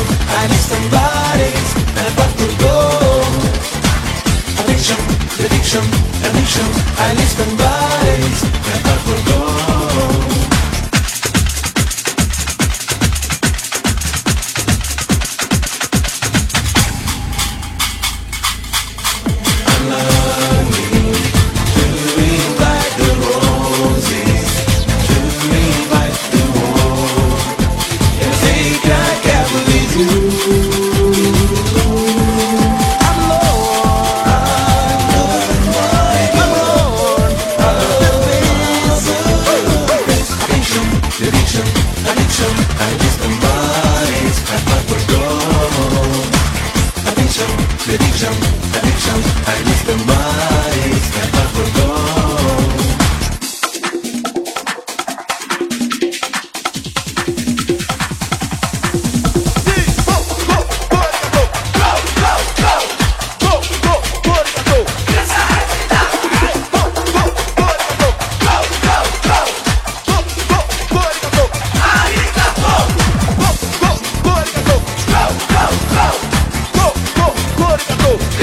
I need somebody, and I've to go. Addiction, addiction, addiction. I need somebody, and I'm got to go. addiction, addiction bodies, upward go. Addiction, addiction, addiction, addiction bodies.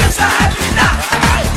inside. now.